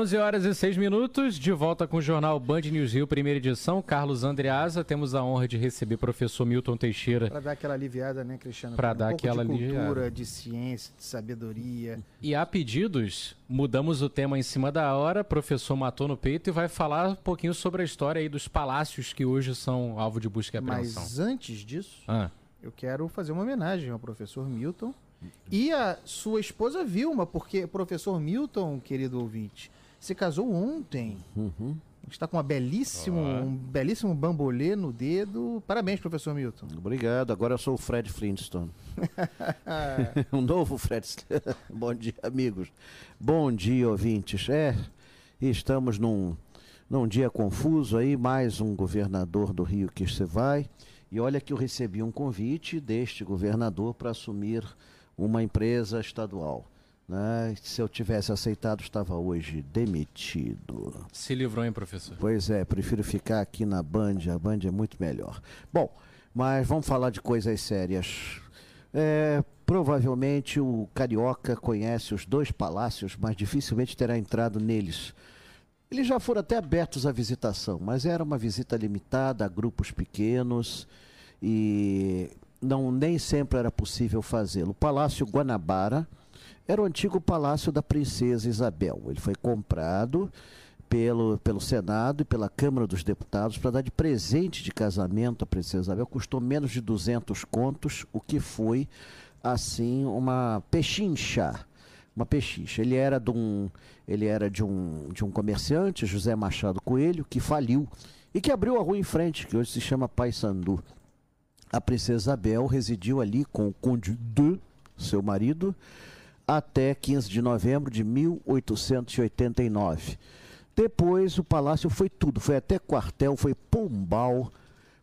11 horas e 6 minutos, de volta com o jornal Band News Rio, primeira edição. Carlos Andreasa, temos a honra de receber o professor Milton Teixeira. Para dar aquela aliviada, né, Cristiano? Para dar um aquela de cultura, aliviada. de ciência, de sabedoria. E há pedidos, mudamos o tema em cima da hora, professor matou no peito e vai falar um pouquinho sobre a história aí dos palácios que hoje são alvo de busca e apreensão. Mas antes disso, Ah, eu quero fazer uma homenagem ao professor Milton e a sua esposa Vilma, porque o professor Milton, querido ouvinte, se casou ontem. Está com uma belíssimo, um belíssimo bambolê no dedo. Parabéns, professor Milton. Obrigado, agora eu sou o Fred Flintstone. um novo Fred. Bom dia, amigos. Bom dia, ouvintes. É, estamos num, num dia confuso aí, mais um governador do Rio que se vai. E olha que eu recebi um convite deste governador para assumir uma empresa estadual. Né? Se eu tivesse aceitado, estava hoje demitido. se livrou, hein, professor? Pois é, prefiro ficar aqui na Band, a Band é muito melhor. Bom, mas vamos falar de coisas sérias. É, provavelmente o carioca conhece os dois palácios, mas dificilmente terá entrado neles. Eles já foram até abertos à visitação, mas era uma visita limitada a grupos pequenos e não nem sempre era possível fazê-lo. O Palácio Guanabara era o antigo palácio da princesa Isabel. Ele foi comprado pelo, pelo Senado e pela Câmara dos Deputados para dar de presente de casamento à princesa Isabel. Custou menos de 200 contos, o que foi, assim, uma pechincha. Uma pechincha. Ele era, de um, ele era de, um, de um comerciante, José Machado Coelho, que faliu e que abriu a rua em frente, que hoje se chama Paysandu. A princesa Isabel residiu ali com o conde de, seu marido, até 15 de novembro de 1889. Depois o palácio foi tudo, foi até quartel, foi pombal,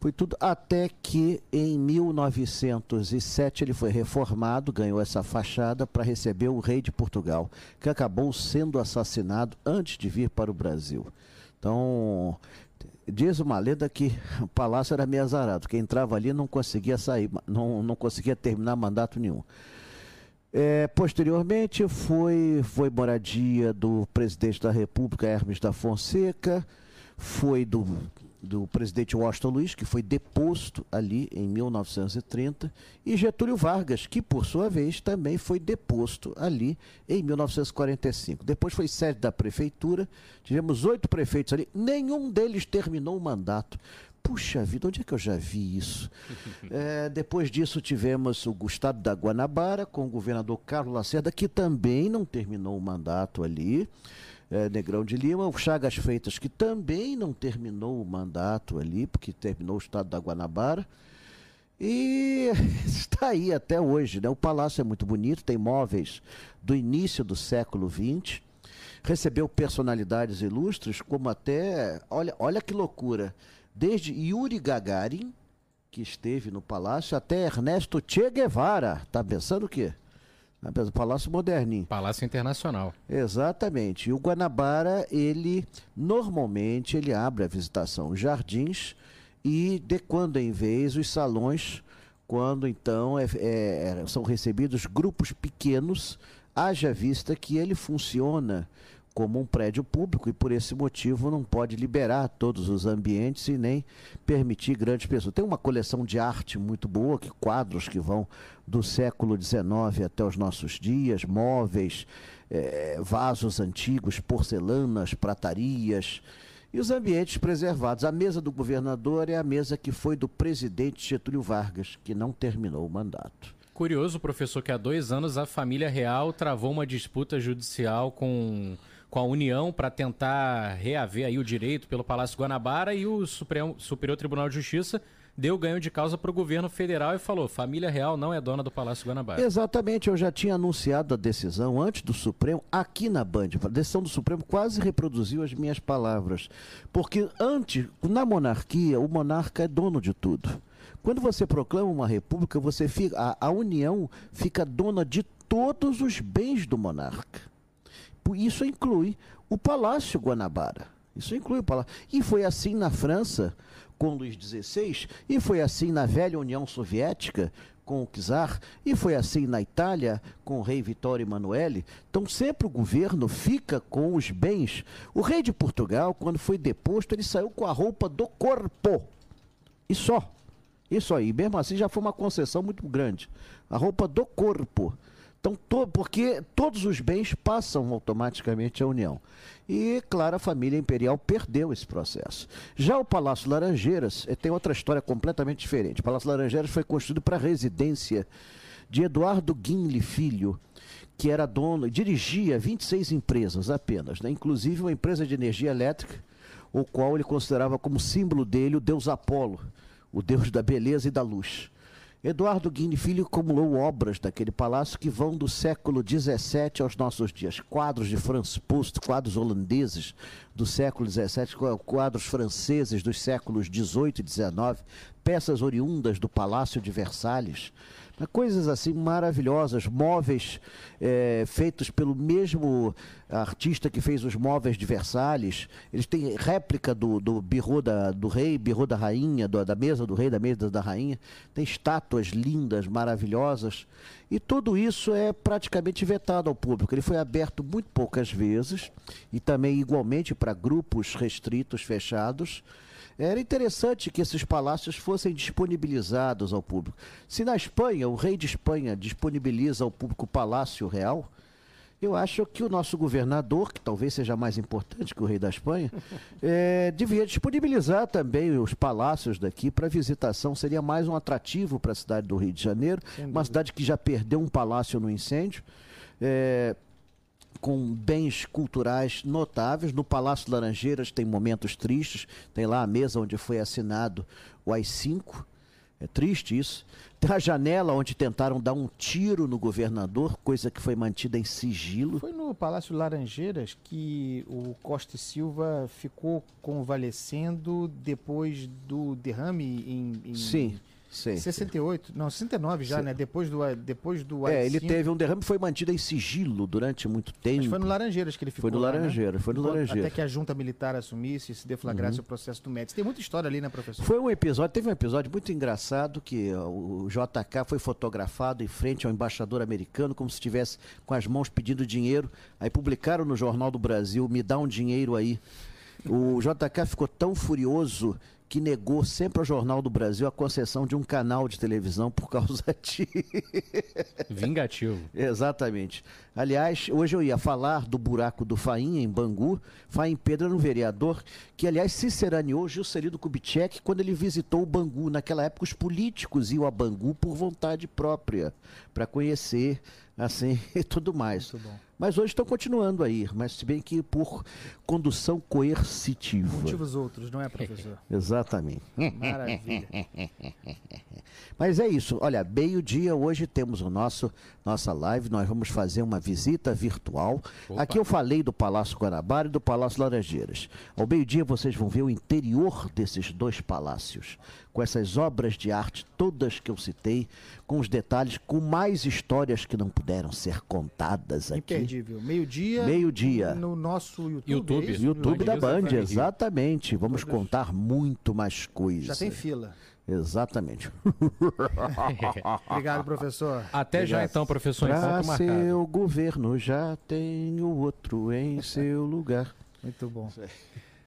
foi tudo, até que em 1907 ele foi reformado, ganhou essa fachada para receber o rei de Portugal, que acabou sendo assassinado antes de vir para o Brasil. Então, diz uma lenda que o palácio era meio azarado, quem entrava ali não conseguia sair, não, não conseguia terminar mandato nenhum. É, posteriormente foi, foi moradia do presidente da República, Hermes da Fonseca, foi do, do presidente Washington Luiz, que foi deposto ali em 1930, e Getúlio Vargas, que por sua vez também foi deposto ali em 1945. Depois foi sede da prefeitura, tivemos oito prefeitos ali, nenhum deles terminou o mandato. Puxa vida, onde é que eu já vi isso? É, depois disso tivemos o Gustavo da Guanabara com o governador Carlos Lacerda, que também não terminou o mandato ali. É, Negrão de Lima, o Chagas Freitas, que também não terminou o mandato ali, porque terminou o estado da Guanabara. E está aí até hoje, né? O palácio é muito bonito, tem móveis do início do século XX. Recebeu personalidades ilustres, como até. Olha, olha que loucura! Desde Yuri Gagarin, que esteve no palácio, até Ernesto Che Guevara. Tá pensando o quê? Tá Palácio Moderninho. Palácio Internacional. Exatamente. E o Guanabara, ele normalmente ele abre a visitação os jardins e de quando em vez os salões, quando então é- é- são recebidos grupos pequenos, haja vista que ele funciona como um prédio público e por esse motivo não pode liberar todos os ambientes e nem permitir grandes pessoas. Tem uma coleção de arte muito boa, que quadros que vão do século XIX até os nossos dias, móveis, eh, vasos antigos, porcelanas, pratarias e os ambientes preservados. A mesa do governador é a mesa que foi do presidente Getúlio Vargas, que não terminou o mandato. Curioso, professor, que há dois anos a família real travou uma disputa judicial com, com a União para tentar reaver aí o direito pelo Palácio Guanabara e o Supremo, Superior Tribunal de Justiça deu ganho de causa para o governo federal e falou: família real não é dona do Palácio Guanabara. Exatamente, eu já tinha anunciado a decisão antes do Supremo, aqui na Band. A decisão do Supremo quase reproduziu as minhas palavras. Porque antes, na monarquia, o monarca é dono de tudo. Quando você proclama uma república, você fica, a, a União fica dona de todos os bens do monarca. Isso inclui o Palácio Guanabara. Isso inclui o palácio. E foi assim na França com Luís XVI, e foi assim na velha União Soviética com o czar, e foi assim na Itália com o rei Vittorio Emanuele. Então sempre o governo fica com os bens. O rei de Portugal, quando foi deposto, ele saiu com a roupa do corpo. E só. Isso aí, mesmo assim já foi uma concessão muito grande. A roupa do corpo. Então, to, porque todos os bens passam automaticamente à União. E, claro, a família imperial perdeu esse processo. Já o Palácio Laranjeiras eh, tem outra história completamente diferente. O Palácio Laranjeiras foi construído para residência de Eduardo Guinle Filho, que era dono, dirigia 26 empresas apenas, né? inclusive uma empresa de energia elétrica, o qual ele considerava como símbolo dele o deus Apolo, o deus da beleza e da luz. Eduardo Guini Filho acumulou obras daquele palácio que vão do século XVII aos nossos dias. Quadros de Franz Post, quadros holandeses do século XVII, quadros franceses dos séculos XVIII e XIX, peças oriundas do Palácio de Versalhes. Coisas assim maravilhosas, móveis é, feitos pelo mesmo artista que fez os móveis de Versalhes. Eles têm réplica do, do do rei, birro da rainha, do, da mesa do rei, da mesa da rainha. Tem estátuas lindas, maravilhosas. E tudo isso é praticamente vetado ao público. Ele foi aberto muito poucas vezes e também igualmente para grupos restritos, fechados. Era interessante que esses palácios fossem disponibilizados ao público. Se na Espanha, o rei de Espanha disponibiliza ao público o Palácio Real, eu acho que o nosso governador, que talvez seja mais importante que o rei da Espanha, é, devia disponibilizar também os palácios daqui para visitação. Seria mais um atrativo para a cidade do Rio de Janeiro, uma cidade que já perdeu um palácio no incêndio. É, com bens culturais notáveis. No Palácio Laranjeiras tem momentos tristes. Tem lá a mesa onde foi assinado o AI-5. É triste isso. Tem a janela onde tentaram dar um tiro no governador, coisa que foi mantida em sigilo. Foi no Palácio Laranjeiras que o Costa e Silva ficou convalescendo depois do derrame em. em... Sim 68, não, 69 já, né? Depois do depois do É, ele teve um derrame foi mantido em sigilo durante muito tempo. Mas foi no Laranjeiras que ele ficou. Foi no Laranjeiras, né? foi no Laranjeiras. Até que a junta militar assumisse e se deflagrasse uhum. o processo do Médici. Tem muita história ali, né, professor? Foi um episódio, teve um episódio muito engraçado que o JK foi fotografado em frente ao embaixador americano como se estivesse com as mãos pedindo dinheiro. Aí publicaram no Jornal do Brasil, me dá um dinheiro aí. O JK ficou tão furioso que negou sempre ao Jornal do Brasil a concessão de um canal de televisão por causa de. Vingativo. Exatamente. Aliás, hoje eu ia falar do buraco do Faim em Bangu. Faim Pedro era um vereador que, aliás, se seraneou Juscelino Kubitschek quando ele visitou o Bangu. Naquela época, os políticos iam a Bangu por vontade própria, para conhecer assim e tudo mais. Mas hoje estão continuando aí, mas se bem que por condução coercitiva. Motivos outros, não é, professor? Exatamente. Maravilha. Mas é isso. Olha, meio-dia hoje temos o nosso nossa live. Nós vamos fazer uma visita virtual. Opa. Aqui eu falei do Palácio Guanabara e do Palácio Laranjeiras. Ao meio-dia vocês vão ver o interior desses dois palácios, com essas obras de arte todas que eu citei, com os detalhes, com mais histórias que não puderam ser contadas aqui. Imperdível. Meio-dia. Meio-dia. No nosso YouTube. YouTube, é YouTube da Band, exatamente. Vamos contar muito mais coisas. Já tem fila. Exatamente. Obrigado, professor. Até Obrigado. já então, professor. Para seu governo já tem o outro em seu lugar. Muito bom.